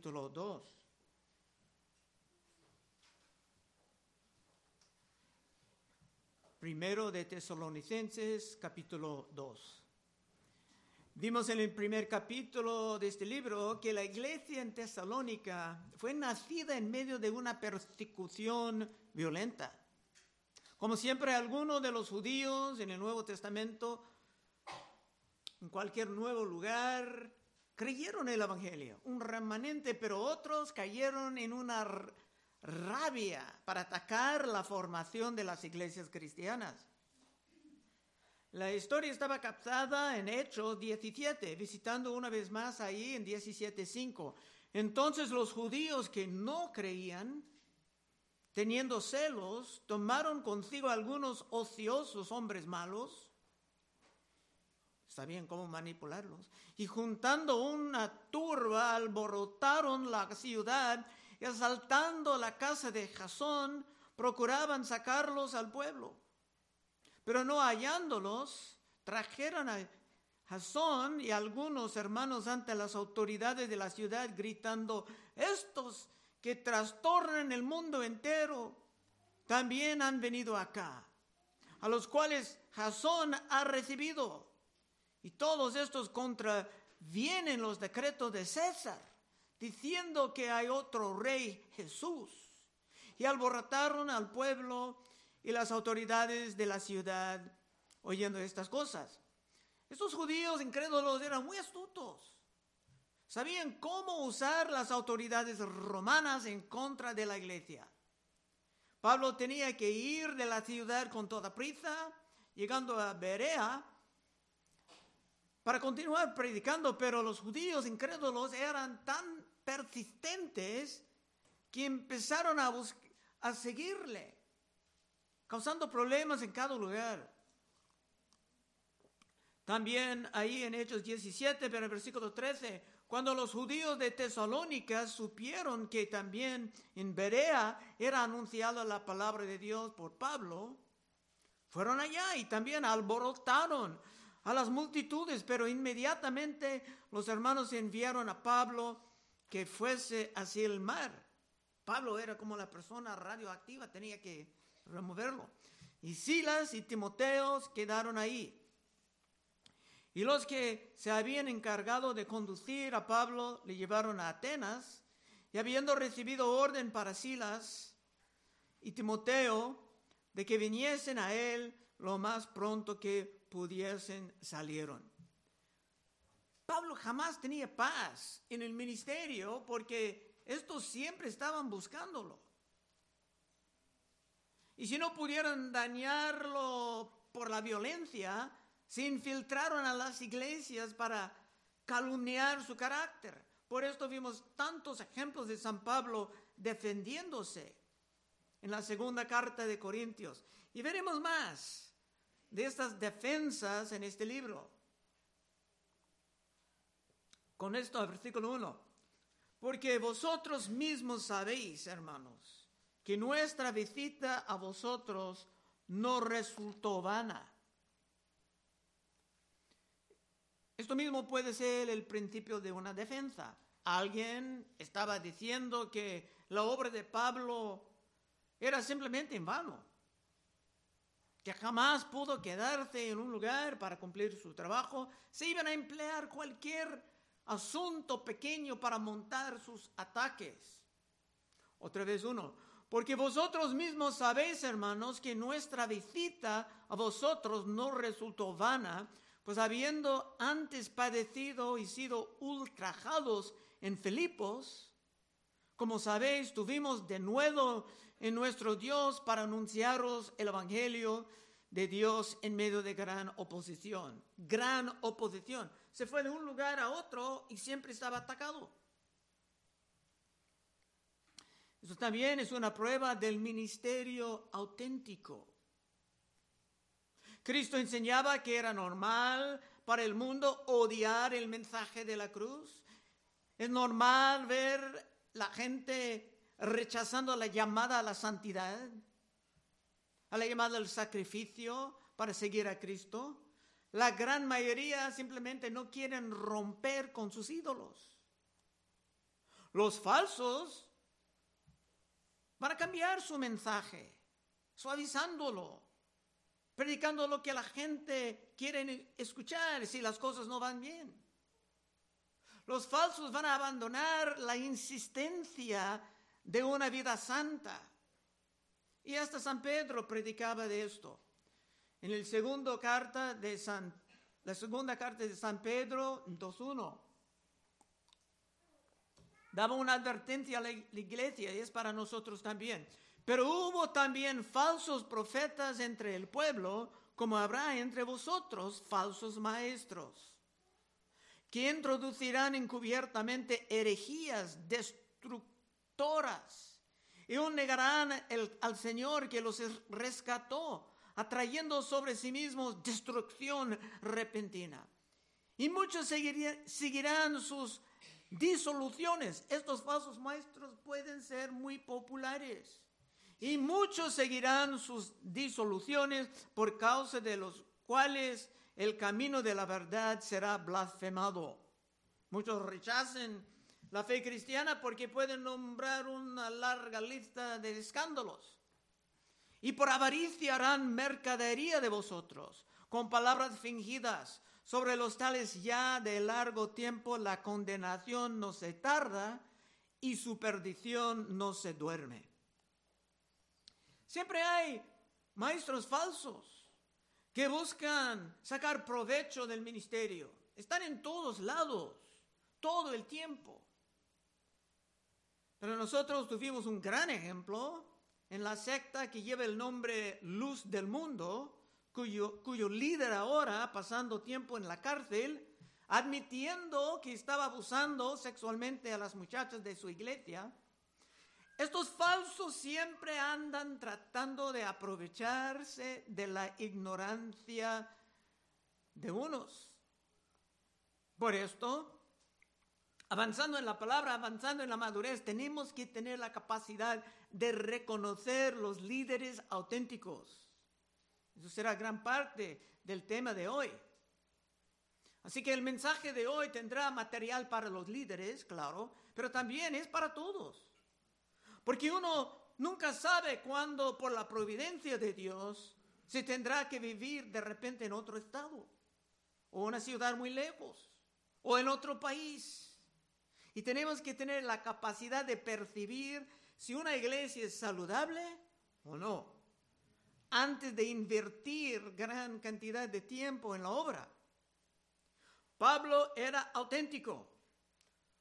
capítulo 2. Primero de Tesalonicenses, capítulo 2. Vimos en el primer capítulo de este libro que la iglesia en Tesalónica fue nacida en medio de una persecución violenta. Como siempre, algunos de los judíos en el Nuevo Testamento, en cualquier nuevo lugar, creyeron el Evangelio, un remanente, pero otros cayeron en una rabia para atacar la formación de las iglesias cristianas. La historia estaba captada en Hechos 17, visitando una vez más ahí en 17.5. Entonces los judíos que no creían, teniendo celos, tomaron consigo algunos ociosos hombres malos, sabían cómo manipularlos, y juntando una turba alborotaron la ciudad y asaltando la casa de Jasón, procuraban sacarlos al pueblo. Pero no hallándolos, trajeron a Jasón y algunos hermanos ante las autoridades de la ciudad gritando, estos que trastornan el mundo entero, también han venido acá, a los cuales Jasón ha recibido. Y todos estos contravienen los decretos de César, diciendo que hay otro rey Jesús. Y alborotaron al pueblo y las autoridades de la ciudad oyendo estas cosas. Estos judíos incrédulos eran muy astutos. Sabían cómo usar las autoridades romanas en contra de la iglesia. Pablo tenía que ir de la ciudad con toda prisa, llegando a Berea, para continuar predicando, pero los judíos incrédulos eran tan persistentes que empezaron a, a seguirle causando problemas en cada lugar. También ahí en Hechos 17, pero en versículo 13, cuando los judíos de Tesalónica supieron que también en Berea era anunciada la palabra de Dios por Pablo, fueron allá y también alborotaron a las multitudes, pero inmediatamente los hermanos enviaron a Pablo que fuese hacia el mar. Pablo era como la persona radioactiva, tenía que removerlo. Y Silas y Timoteos quedaron ahí. Y los que se habían encargado de conducir a Pablo le llevaron a Atenas y habiendo recibido orden para Silas y Timoteo de que viniesen a él lo más pronto que pudiesen salieron. Pablo jamás tenía paz en el ministerio porque estos siempre estaban buscándolo. Y si no pudieron dañarlo por la violencia, se infiltraron a las iglesias para calumniar su carácter. Por esto vimos tantos ejemplos de San Pablo defendiéndose en la segunda carta de Corintios. Y veremos más de estas defensas en este libro. Con esto, al versículo 1. Porque vosotros mismos sabéis, hermanos, que nuestra visita a vosotros no resultó vana. Esto mismo puede ser el principio de una defensa. Alguien estaba diciendo que la obra de Pablo era simplemente en vano, que jamás pudo quedarse en un lugar para cumplir su trabajo, se iban a emplear cualquier asunto pequeño para montar sus ataques. Otra vez uno, porque vosotros mismos sabéis, hermanos, que nuestra visita a vosotros no resultó vana, pues habiendo antes padecido y sido ultrajados en Filipos, como sabéis, tuvimos de nuevo en nuestro Dios para anunciaros el Evangelio de Dios en medio de gran oposición. Gran oposición. Se fue de un lugar a otro y siempre estaba atacado. Eso también es una prueba del ministerio auténtico. Cristo enseñaba que era normal para el mundo odiar el mensaje de la cruz. Es normal ver la gente rechazando la llamada a la santidad, a la llamada al sacrificio para seguir a Cristo. La gran mayoría simplemente no quieren romper con sus ídolos. Los falsos van a cambiar su mensaje, suavizándolo, predicando lo que la gente quiere escuchar si las cosas no van bien. Los falsos van a abandonar la insistencia de una vida santa. Y hasta San Pedro predicaba de esto. En el segundo carta de San, la segunda carta de San Pedro 2.1 daba una advertencia a la iglesia y es para nosotros también. Pero hubo también falsos profetas entre el pueblo, como habrá entre vosotros falsos maestros, que introducirán encubiertamente herejías destructoras y negarán al Señor que los rescató, atrayendo sobre sí mismos destrucción repentina. Y muchos seguirán sus disoluciones. Estos falsos maestros pueden ser muy populares. Y muchos seguirán sus disoluciones por causa de los cuales el camino de la verdad será blasfemado. Muchos rechacen la fe cristiana porque pueden nombrar una larga lista de escándalos. Y por avaricia harán mercadería de vosotros, con palabras fingidas. Sobre los tales ya de largo tiempo la condenación no se tarda y su perdición no se duerme. Siempre hay maestros falsos que buscan sacar provecho del ministerio. Están en todos lados, todo el tiempo. Pero nosotros tuvimos un gran ejemplo en la secta que lleva el nombre Luz del Mundo, cuyo, cuyo líder ahora, pasando tiempo en la cárcel, admitiendo que estaba abusando sexualmente a las muchachas de su iglesia, estos falsos siempre andan tratando de aprovecharse de la ignorancia de unos. Por esto, avanzando en la palabra, avanzando en la madurez, tenemos que tener la capacidad de reconocer los líderes auténticos. Eso será gran parte del tema de hoy. Así que el mensaje de hoy tendrá material para los líderes, claro, pero también es para todos. Porque uno nunca sabe cuándo por la providencia de Dios se tendrá que vivir de repente en otro estado, o una ciudad muy lejos, o en otro país y tenemos que tener la capacidad de percibir si una iglesia es saludable o no, antes de invertir gran cantidad de tiempo en la obra. Pablo era auténtico,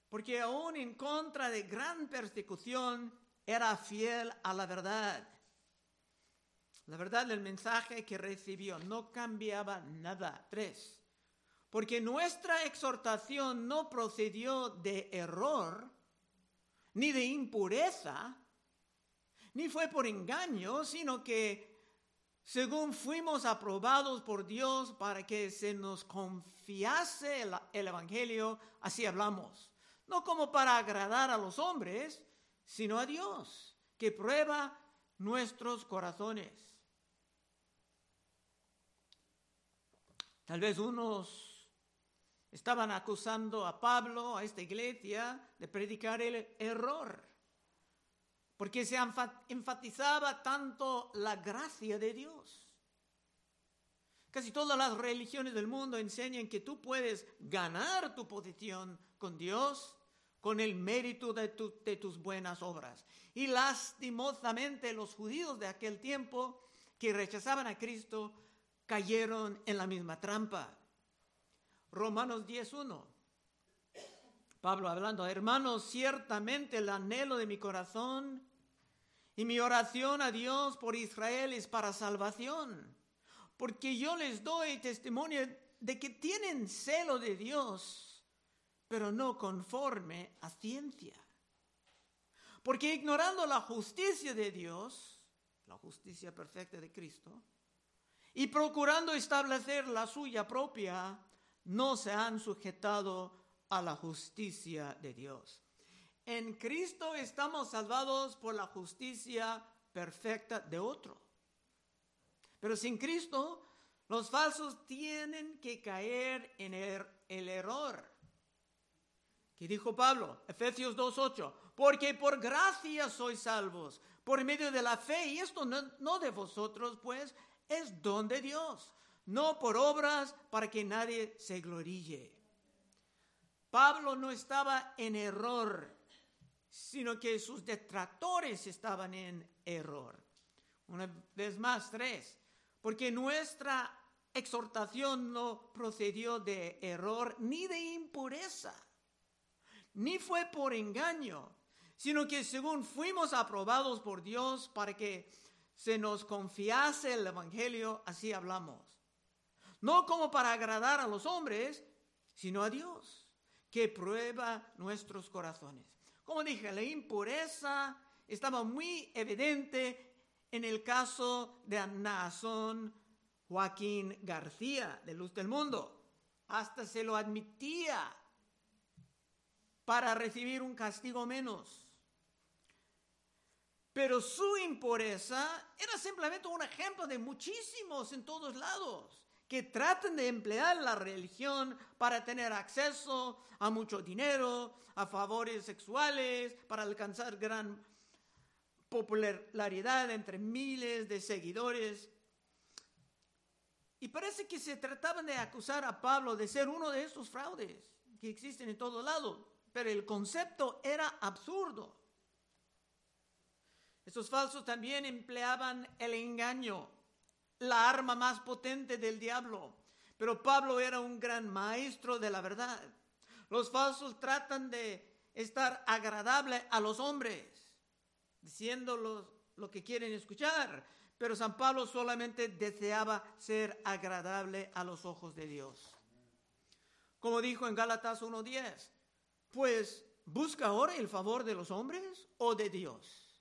porque aún en contra de gran persecución, era fiel a la verdad. La verdad del mensaje que recibió no cambiaba nada. Tres porque nuestra exhortación no procedió de error, ni de impureza, ni fue por engaño, sino que según fuimos aprobados por Dios para que se nos confiase el, Evangelio, así hablamos. No como para agradar a los hombres, sino a Dios, que prueba nuestros corazones. Tal vez unos Estaban acusando a Pablo, a esta iglesia, de predicar el error, porque se enfatizaba tanto la gracia de Dios. Casi todas las religiones del mundo enseñan que tú puedes ganar tu posición con Dios con el mérito de, tus buenas obras. Y lastimosamente los judíos de aquel tiempo que rechazaban a Cristo cayeron en la misma trampa. Romanos 10.1. Pablo hablando, hermanos, ciertamente el anhelo de mi corazón y mi oración a Dios por Israel es para salvación, porque yo les doy testimonio de que tienen celo de Dios, pero no conforme a ciencia. Porque ignorando la justicia de Dios, la justicia perfecta de Cristo, y procurando establecer la suya propia, no se han sujetado a la justicia de Dios. En Cristo estamos salvados por la justicia perfecta de otro. Pero sin Cristo, los falsos tienen que caer en el, error ¿Qué dijo Pablo? Efesios 2.8. Porque por gracia sois salvos, por medio de la fe, y esto no, no de vosotros, pues es don de Dios, no por obras para que nadie se gloríe. Pablo no estaba en error, sino que sus detractores estaban en error. Una vez más, tres, porque nuestra exhortación no procedió de error ni de impureza, ni fue por engaño, sino que según fuimos aprobados por Dios para que se nos confiase el Evangelio, así hablamos. No como para agradar a los hombres, sino a Dios, que prueba nuestros corazones. Como dije, la impureza estaba muy evidente en el caso de Nazón Joaquín García, de Luz del Mundo. Hasta se lo admitía para recibir un castigo menos. Pero su impureza era simplemente un ejemplo de muchísimos en todos lados que tratan de emplear la religión para tener acceso a mucho dinero, a favores sexuales, para alcanzar gran popularidad entre miles de seguidores. Y parece que se trataban de acusar a Pablo de ser uno de estos fraudes que existen en todo lado, pero el concepto era absurdo. Estos falsos también empleaban el engaño la arma más potente del diablo. Pero Pablo era un gran maestro de la verdad. Los falsos tratan de estar agradable a los hombres, diciendo lo, que quieren escuchar. Pero San Pablo solamente deseaba ser agradable a los ojos de Dios. Como dijo en Gálatas 1.10, pues busca ahora el favor de los hombres o de Dios.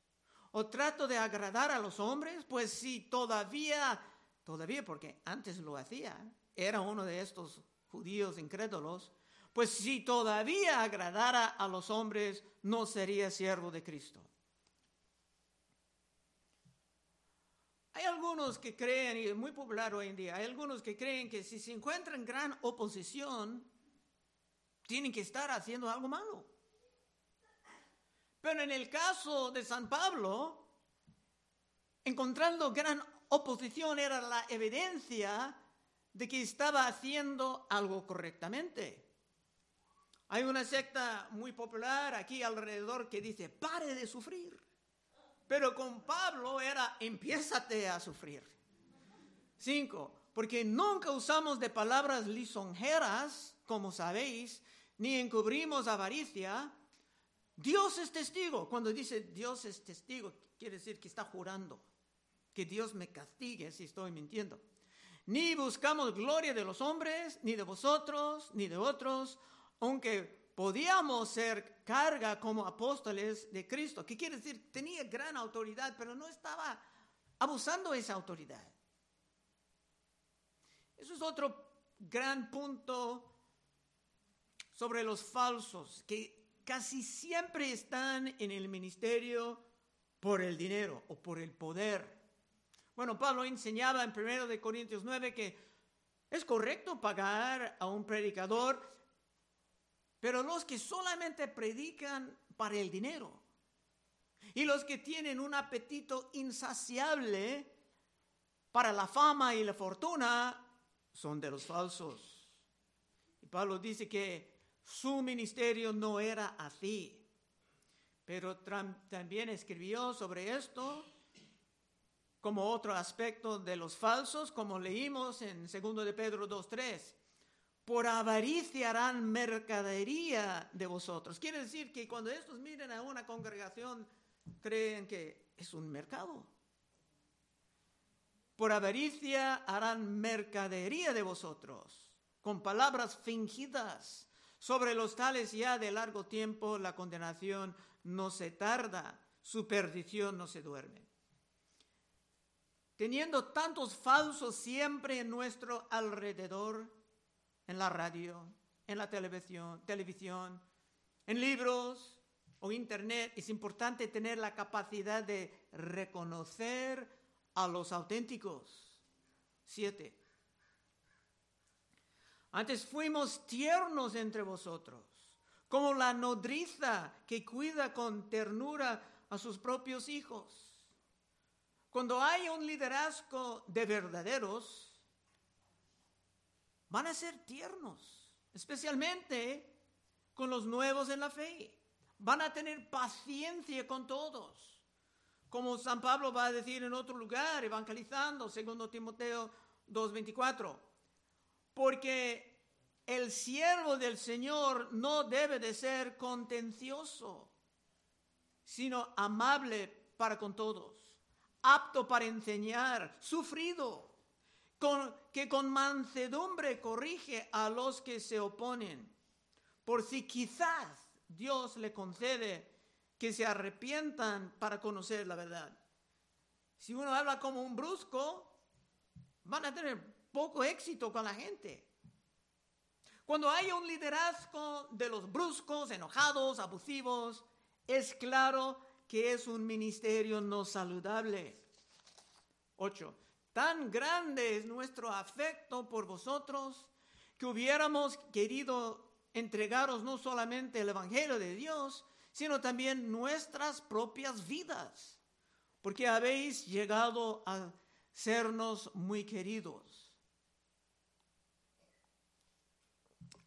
¿O trato de agradar a los hombres? Pues si todavía, todavía porque antes lo hacía, era uno de estos judíos incrédulos, pues si todavía agradara a los hombres, no sería siervo de Cristo. Hay algunos que creen, y es muy popular hoy en día, hay algunos que creen que si se encuentran gran oposición, tienen que estar haciendo algo malo. Pero en el caso de San Pablo, encontrando gran oposición era la evidencia de que estaba haciendo algo correctamente. Hay una secta muy popular aquí alrededor que dice, pare de sufrir. Pero con Pablo era, empiézate a sufrir. Cinco, porque nunca usamos de palabras lisonjeras, como sabéis, ni encubrimos avaricia, Dios es testigo. Cuando dice Dios es testigo, quiere decir que está jurando que Dios me castigue si estoy mintiendo. Ni buscamos gloria de los hombres, ni de vosotros, ni de otros, aunque podíamos ser carga como apóstoles de Cristo. ¿Qué quiere decir? Tenía gran autoridad, pero no estaba abusando de esa autoridad. Eso es otro gran punto sobre los falsos, que casi siempre están en el ministerio por el dinero o por el poder. Bueno, Pablo enseñaba en 1 de Corintios 9 que es correcto pagar a un predicador, pero los que solamente predican para el dinero y los que tienen un apetito insaciable para la fama y la fortuna son de los falsos. Y Pablo dice que su ministerio no era así. Pero también escribió sobre esto como otro aspecto de los falsos, como leímos en 2 de Pedro 2.3. Por avaricia harán mercadería de vosotros. Quiere decir que cuando estos miren a una congregación, creen que es un mercado. Por avaricia harán mercadería de vosotros, con palabras fingidas sobre los tales ya de largo tiempo la condenación no se tarda, su perdición no se duerme. Teniendo tantos falsos siempre en nuestro alrededor, en la radio, en la televisión, televisión, en libros o internet, es importante tener la capacidad de reconocer a los auténticos. Siete. Antes fuimos tiernos entre vosotros, como la nodriza que cuida con ternura a sus propios hijos. Cuando hay un liderazgo de verdaderos, van a ser tiernos, especialmente con los nuevos en la fe. Van a tener paciencia con todos. Como San Pablo va a decir en otro lugar, evangelizando, segundo Timoteo 2.24. Porque el siervo del Señor no debe de ser contencioso, sino amable para con todos, apto para enseñar, sufrido, que con mansedumbre corrige a los que se oponen, por si quizás Dios le concede que se arrepientan para conocer la verdad. Si uno habla como un brusco, van a tener poco éxito con la gente. Cuando hay un liderazgo de los bruscos, enojados, abusivos, es claro que es un ministerio no saludable. 8. Tan grande es nuestro afecto por vosotros que hubiéramos querido entregaros no solamente el Evangelio de Dios, sino también nuestras propias vidas, porque habéis llegado a sernos muy queridos.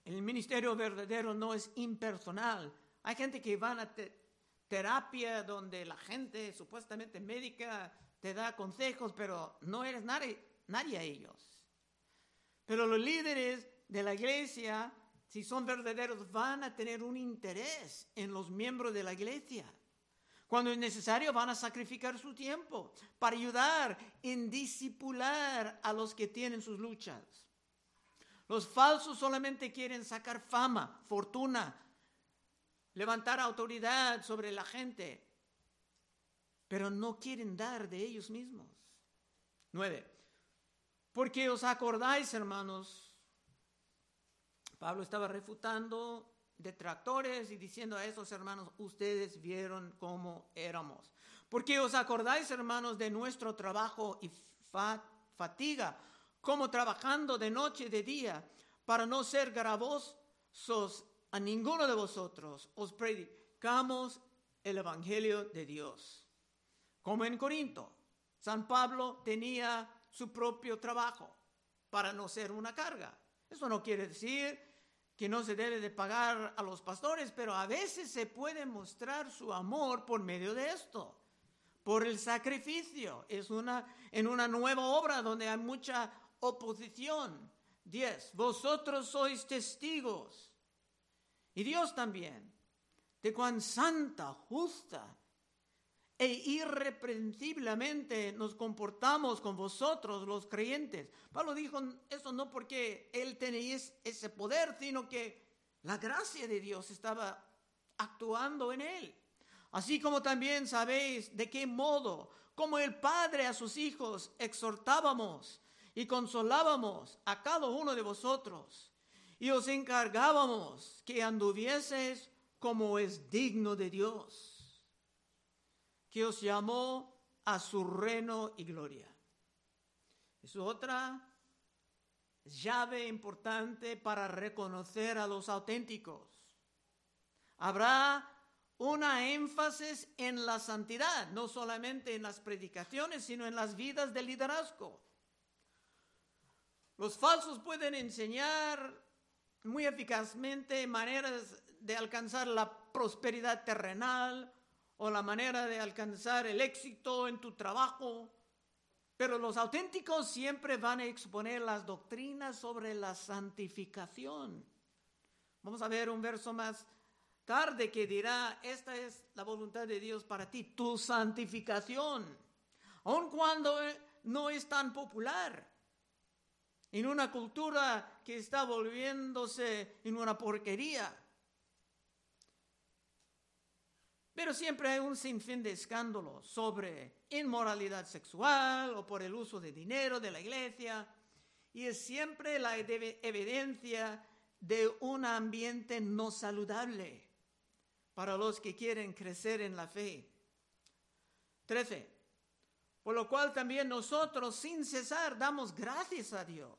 El ministerio verdadero no es impersonal. Hay gente que va a terapia donde la gente supuestamente médica te da consejos, pero no eres nadie, nadie a ellos. Pero los líderes de la iglesia si son verdaderos, van a tener un interés en los miembros de la iglesia. Cuando es necesario, van a sacrificar su tiempo para ayudar en disipular a los que tienen sus luchas. Los falsos solamente quieren sacar fama, fortuna, levantar autoridad sobre la gente, pero no quieren dar de ellos mismos. Nueve. Porque os acordáis, hermanos, Pablo estaba refutando detractores y diciendo a esos hermanos, ustedes vieron cómo éramos. Porque os acordáis, hermanos, de nuestro trabajo y fatiga, como trabajando de noche y de día, para no ser gravosos a ninguno de vosotros, os predicamos el Evangelio de Dios. Como en Corinto, San Pablo tenía su propio trabajo para no ser una carga. Eso no quiere decir que no se debe de pagar a los pastores, pero a veces se puede mostrar su amor por medio de esto, por el sacrificio. Es una, en una nueva obra donde hay mucha oposición. Diez, vosotros sois testigos, y Dios también, de cuán santa, justa e irreprensiblemente nos comportamos con vosotros los creyentes. Pablo dijo eso no porque él tenía ese poder, sino que la gracia de Dios estaba actuando en él. Así como también sabéis de qué modo, como el Padre a sus hijos, exhortábamos y consolábamos a cada uno de vosotros y os encargábamos que anduvieseis como es digno de Dios que os llamó a su reino y gloria. Es otra llave importante para reconocer a los auténticos. Habrá una énfasis en la santidad, no solamente en las predicaciones, sino en las vidas del liderazgo. Los falsos pueden enseñar muy eficazmente maneras de alcanzar la prosperidad terrenal o la manera de alcanzar el éxito en tu trabajo, pero los auténticos siempre van a exponer las doctrinas sobre la santificación. Vamos a ver un verso más tarde que dirá, esta es la voluntad de Dios para ti, tu santificación, aun cuando no es tan popular. En una cultura que está volviéndose en una porquería. Pero siempre hay un sinfín de escándalos sobre inmoralidad sexual o por el uso de dinero de la iglesia. Y es siempre la evidencia de un ambiente no saludable para los que quieren crecer en la fe. 13. Por lo cual también nosotros sin cesar damos gracias a Dios,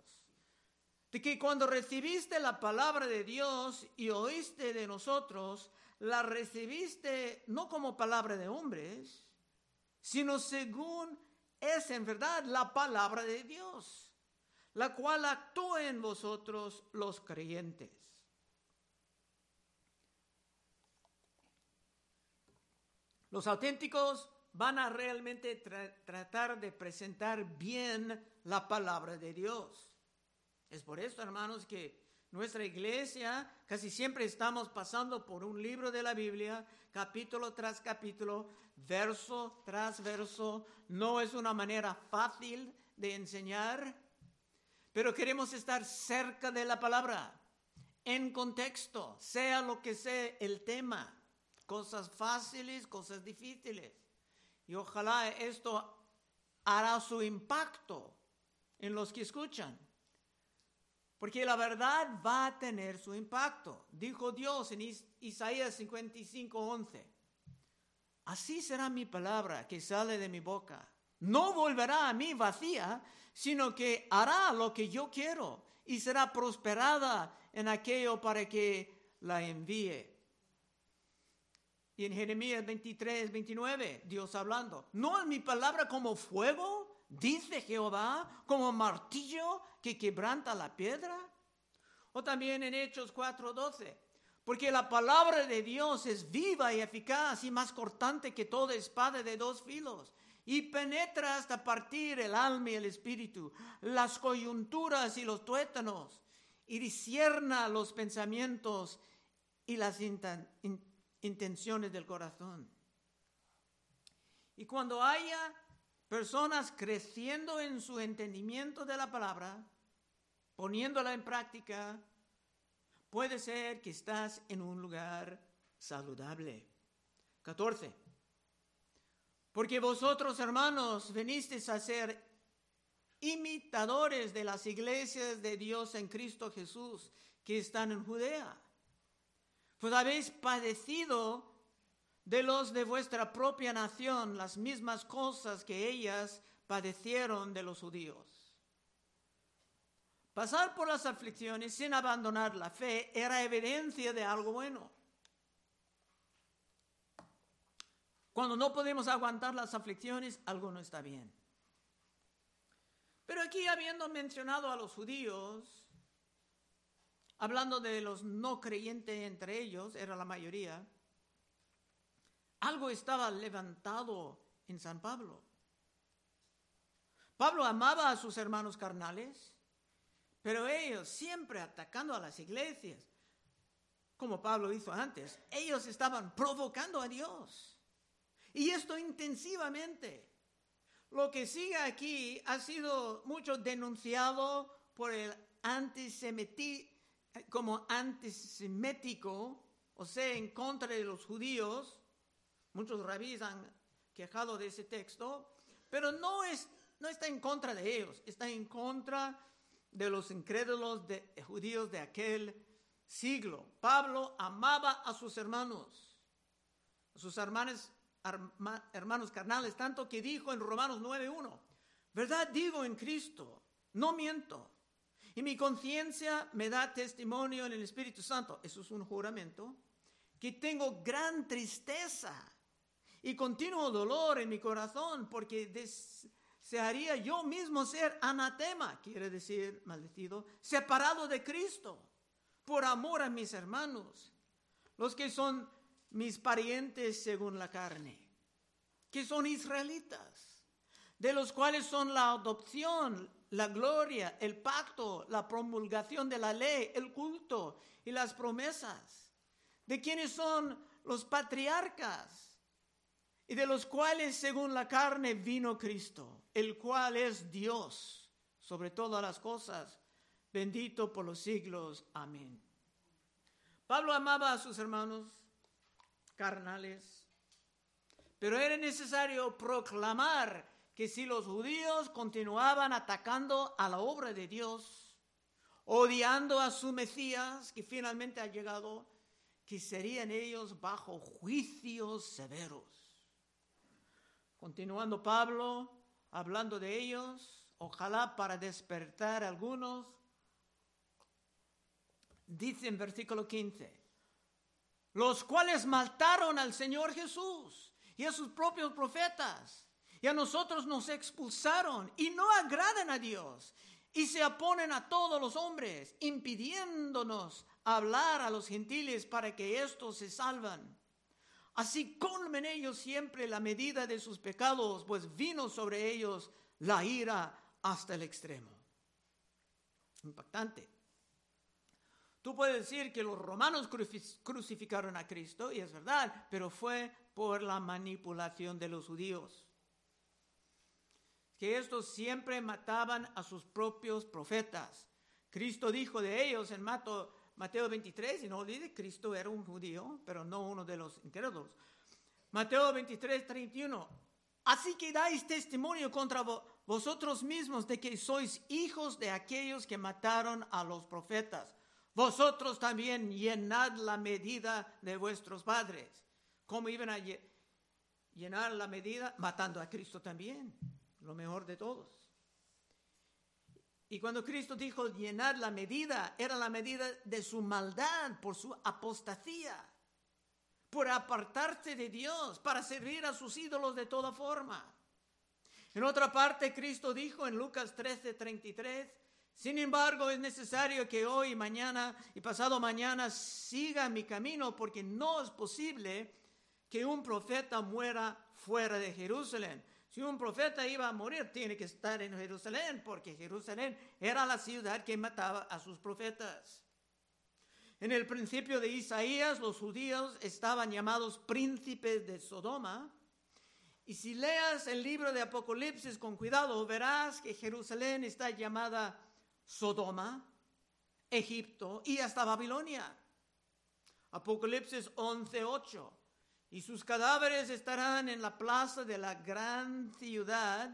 de que cuando recibiste la palabra de Dios y oíste de nosotros, la recibiste no como palabra de hombres, sino según es en verdad la palabra de Dios, la cual actúa en vosotros los creyentes. Los auténticos van a realmente tratar de presentar bien la palabra de Dios. Es por esto, hermanos, que nuestra iglesia casi siempre estamos pasando por un libro de la Biblia, capítulo tras capítulo, verso tras verso. No es una manera fácil de enseñar, pero queremos estar cerca de la palabra, en contexto, sea lo que sea el tema, cosas fáciles, cosas difíciles. Y ojalá esto hará su impacto en los que escuchan. Porque la verdad va a tener su impacto. Dijo Dios en Isaías 55, 11. Así será mi palabra que sale de mi boca. No volverá a mí vacía, sino que hará lo que yo quiero y será prosperada en aquello para que la envíe. Y en Jeremías 23, 29, Dios hablando, ¿no es mi palabra como fuego? Dice Jehová, como martillo que quebranta la piedra. O también en Hechos 4, 12, porque la palabra de Dios es viva y eficaz y más cortante que toda espada de dos filos y penetra hasta partir el alma y el espíritu, las coyunturas y los tuétanos, y discierna los pensamientos y las intenciones del corazón. Y cuando haya personas creciendo en su entendimiento de la palabra, poniéndola en práctica, puede ser que estás en un lugar saludable. 14. Porque vosotros, hermanos, venisteis a ser imitadores de las iglesias de Dios en Cristo Jesús que están en Judea. Pues habéis padecido de los de vuestra propia nación las mismas cosas que ellas padecieron de los judíos. Pasar por las aflicciones sin abandonar la fe era evidencia de algo bueno. Cuando no podemos aguantar las aflicciones, algo no está bien. Pero aquí habiendo mencionado a los judíos, hablando de los no creyentes entre ellos, era la mayoría, algo estaba levantado en San Pablo. Pablo amaba a sus hermanos carnales, pero ellos siempre atacando a las iglesias, como Pablo hizo antes, ellos estaban provocando a Dios. Y esto intensivamente. Lo que sigue aquí ha sido mucho denunciado por el antisemitismo como antisemético, o sea, en contra de los judíos. Muchos rabíes han quejado de ese texto, pero no, es, no está en contra de ellos, está en contra de los incrédulos de, judíos de aquel siglo. Pablo amaba a sus hermanos, a sus hermanos hermanos carnales, tanto que dijo en Romanos 9.1, verdad digo en Cristo, no miento. Y mi conciencia me da testimonio en el Espíritu Santo, eso es un juramento, que tengo gran tristeza y continuo dolor en mi corazón porque desearía yo mismo ser anatema, quiere decir maldecido, separado de Cristo por amor a mis hermanos, los que son mis parientes según la carne, que son israelitas, de los cuales son la adopción, la gloria, el pacto, la promulgación de la ley, el culto y las promesas, de quienes son los patriarcas y de los cuales según la carne vino Cristo, el cual es Dios sobre todas las cosas, bendito por los siglos. Amén. Pablo amaba a sus hermanos carnales. Pero era necesario proclamar que si los judíos continuaban atacando a la obra de Dios, odiando a su Mesías que finalmente ha llegado, que serían ellos bajo juicios severos. Continuando Pablo, hablando de ellos, ojalá para despertar a algunos dice en versículo 15, los cuales mataron al Señor Jesús y a sus propios profetas, y a nosotros nos expulsaron y no agradan a Dios, y se oponen a todos los hombres, impidiéndonos hablar a los gentiles para que éstos se salvan. Así colmen ellos siempre la medida de sus pecados, pues vino sobre ellos la ira hasta el extremo. Impactante. Tú puedes decir que los romanos crucificaron a Cristo, y es verdad, pero fue por la manipulación de los judíos. Que estos siempre mataban a sus propios profetas. Cristo dijo de ellos en Mateo, Mateo 23, y no olvide, Cristo era un judío, pero no uno de los incrédulos. Mateo 23, 31. Así que dais testimonio contra vosotros mismos de que sois hijos de aquellos que mataron a los profetas. Vosotros también llenad la medida de vuestros padres. ¿Cómo iban a llenar la medida? Matando a Cristo también, lo mejor de todos. Y cuando Cristo dijo llenar la medida, era la medida de su maldad por su apostasía, por apartarse de Dios, para servir a sus ídolos de toda forma. En otra parte, Cristo dijo en Lucas 13:33, sin embargo, es necesario que hoy, mañana y pasado mañana siga mi camino, porque no es posible que un profeta muera fuera de Jerusalén. Si un profeta iba a morir, tiene que estar en Jerusalén, porque Jerusalén era la ciudad que mataba a sus profetas. En el principio de Isaías, los judíos estaban llamados príncipes de Sodoma. Y si leas el libro de Apocalipsis con cuidado, verás que Jerusalén está llamada Sodoma, Egipto y hasta Babilonia. Apocalipsis 11:8 y sus cadáveres estarán en la plaza de la gran ciudad,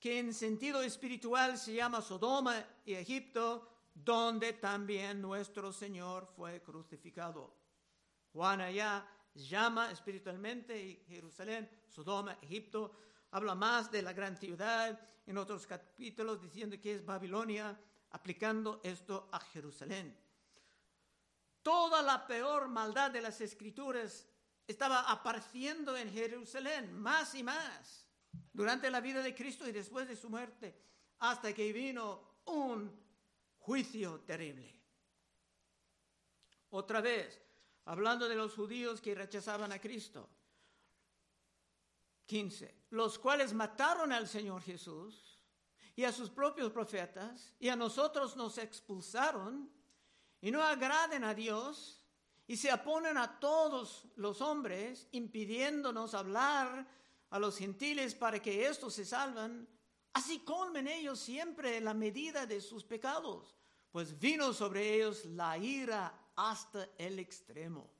que en sentido espiritual se llama Sodoma y Egipto, donde también nuestro Señor fue crucificado. Juan allá llama espiritualmente Jerusalén, Sodoma, Egipto, habla más de la gran ciudad en otros capítulos diciendo que es Babilonia, aplicando esto a Jerusalén. Toda la peor maldad de las escrituras estaba apareciendo en Jerusalén más y más durante la vida de Cristo y después de su muerte, hasta que vino un juicio terrible. Otra vez, hablando de los judíos que rechazaban a Cristo. 15. Los cuales mataron al Señor Jesús y a sus propios profetas y a nosotros nos expulsaron y no agraden a Dios y se oponen a todos los hombres, impidiéndonos hablar a los gentiles para que estos se salvan, así colmen ellos siempre la medida de sus pecados, pues vino sobre ellos la ira hasta el extremo.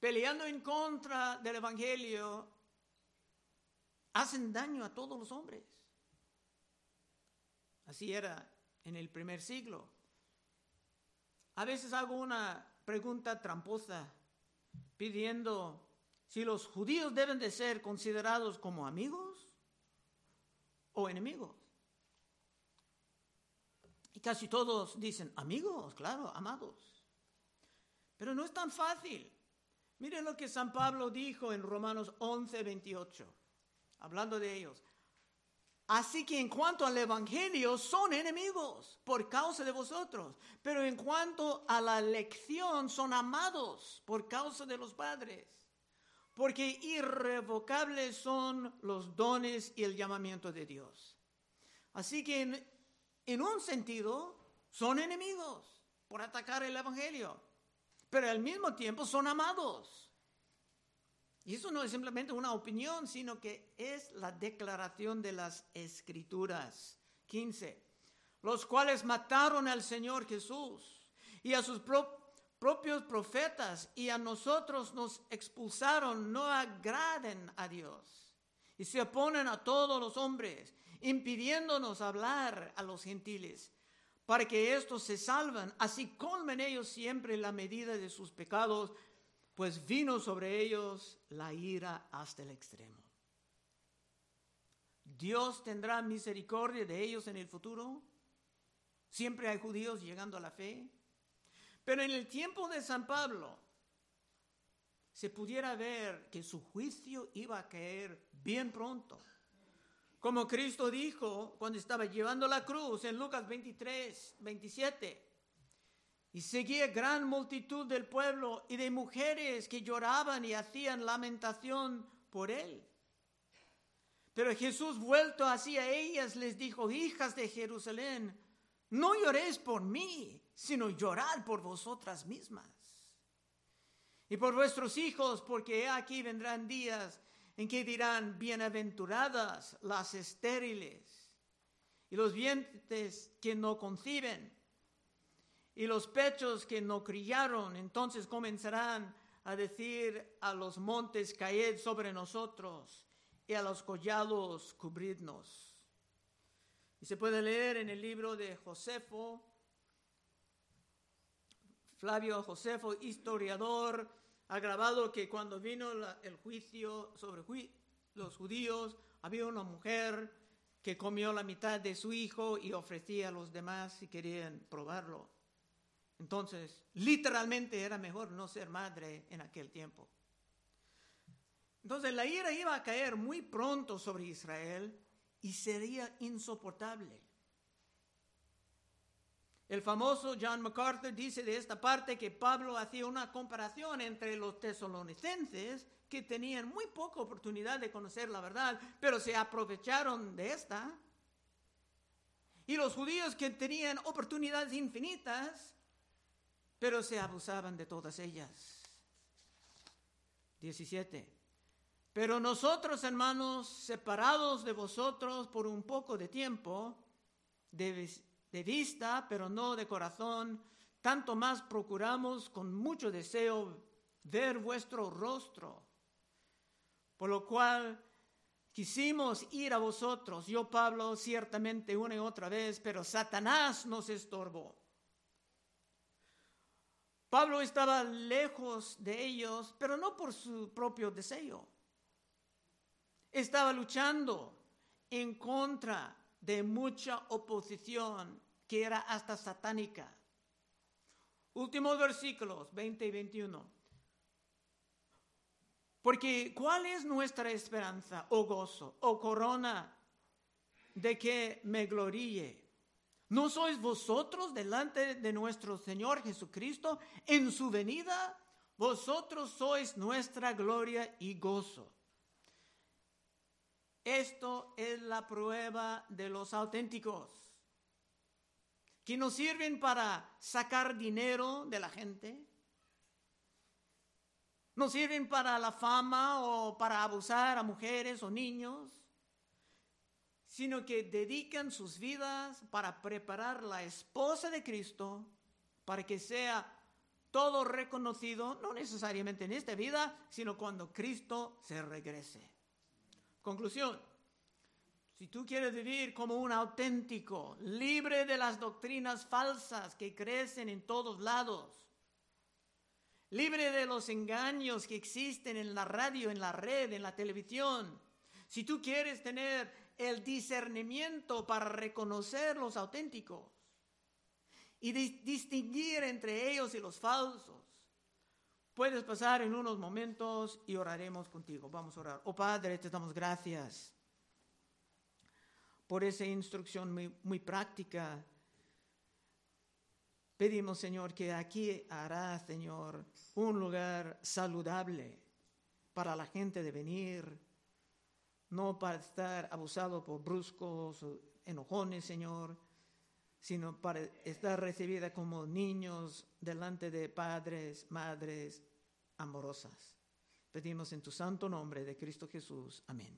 Peleando en contra del Evangelio, hacen daño a todos los hombres. Así era en el primer siglo. A veces hago una pregunta tramposa pidiendo si los judíos deben de ser considerados como amigos o enemigos. Y casi todos dicen amigos, claro, amados. Pero no es tan fácil. Miren lo que San Pablo dijo en Romanos 11, 28, hablando de ellos. Así que en cuanto al Evangelio, son enemigos por causa de vosotros, pero en cuanto a la elección, son amados por causa de los padres, porque irrevocables son los dones y el llamamiento de Dios. Así que en, en un sentido, son enemigos por atacar el Evangelio, pero al mismo tiempo son amados y eso no es simplemente una opinión, sino que es la declaración de las escrituras. 15. Los cuales mataron al Señor Jesús y a sus propios profetas y a nosotros nos expulsaron, no agraden a Dios. Y se oponen a todos los hombres, impidiéndonos hablar a los gentiles, para que estos se salvan. Así colmen ellos siempre la medida de sus pecados pues vino sobre ellos la ira hasta el extremo. Dios tendrá misericordia de ellos en el futuro. Siempre hay judíos llegando a la fe. Pero en el tiempo de San Pablo, se pudiera ver que su juicio iba a caer bien pronto. Como Cristo dijo cuando estaba llevando la cruz en Lucas 23, 27. Y seguía gran multitud del pueblo y de mujeres que lloraban y hacían lamentación por él. Pero Jesús vuelto hacia ellas les dijo, hijas de Jerusalén, no lloréis por mí, sino llorad por vosotras mismas. Y por vuestros hijos, porque aquí vendrán días en que dirán, bienaventuradas las estériles y los vientres que no conciben y los pechos que no criaron. Entonces comenzarán a decir a los montes, caed sobre nosotros y a los collados cubridnos. Y se puede leer en el libro de Josefo, Flavio Josefo, historiador, ha grabado que cuando vino el juicio sobre los judíos, había una mujer que comió la mitad de su hijo y ofrecía a los demás si querían probarlo. Entonces, literalmente era mejor no ser madre en aquel tiempo. Entonces, la ira iba a caer muy pronto sobre Israel y sería insoportable. El famoso John MacArthur dice de esta parte que Pablo hacía una comparación entre los tesalonicenses que tenían muy poca oportunidad de conocer la verdad, pero se aprovecharon de esta, y los judíos que tenían oportunidades infinitas, pero se abusaban de todas ellas. 17. Pero nosotros, hermanos, separados de vosotros por un poco de tiempo, de vista, pero no de corazón, tanto más procuramos con mucho deseo ver vuestro rostro. Por lo cual quisimos ir a vosotros, yo Pablo, ciertamente una y otra vez, pero Satanás nos estorbó. Pablo estaba lejos de ellos, pero no por su propio deseo. Estaba luchando en contra de mucha oposición que era hasta satánica. Últimos versículos 20 y 21. Porque ¿cuál es nuestra esperanza o gozo o corona de que me gloríe? ¿No sois vosotros delante de nuestro Señor Jesucristo en su venida? Vosotros sois nuestra gloria y gozo. Esto es la prueba de los auténticos que nos sirven para sacar dinero de la gente, no sirven para la fama o para abusar a mujeres o niños, sino que dedican sus vidas para preparar la esposa de Cristo para que sea todo reconocido, no necesariamente en esta vida, sino cuando Cristo se regrese. Conclusión. Si tú quieres vivir como un auténtico, libre de las doctrinas falsas que crecen en todos lados, libre de los engaños que existen en la radio, en la red, en la televisión, si tú quieres tener el discernimiento para reconocer los auténticos y distinguir entre ellos y los falsos, puedes pasar en unos momentos y oraremos contigo. Vamos a orar. Oh Padre, te damos gracias por esa instrucción muy, práctica. Pedimos, Señor, que aquí hará, Señor, un lugar saludable para la gente de venir, no para estar abusado por bruscos enojones, Señor, sino para estar recibida como niños delante de padres, madres amorosas. Pedimos en tu santo nombre de Cristo Jesús. Amén.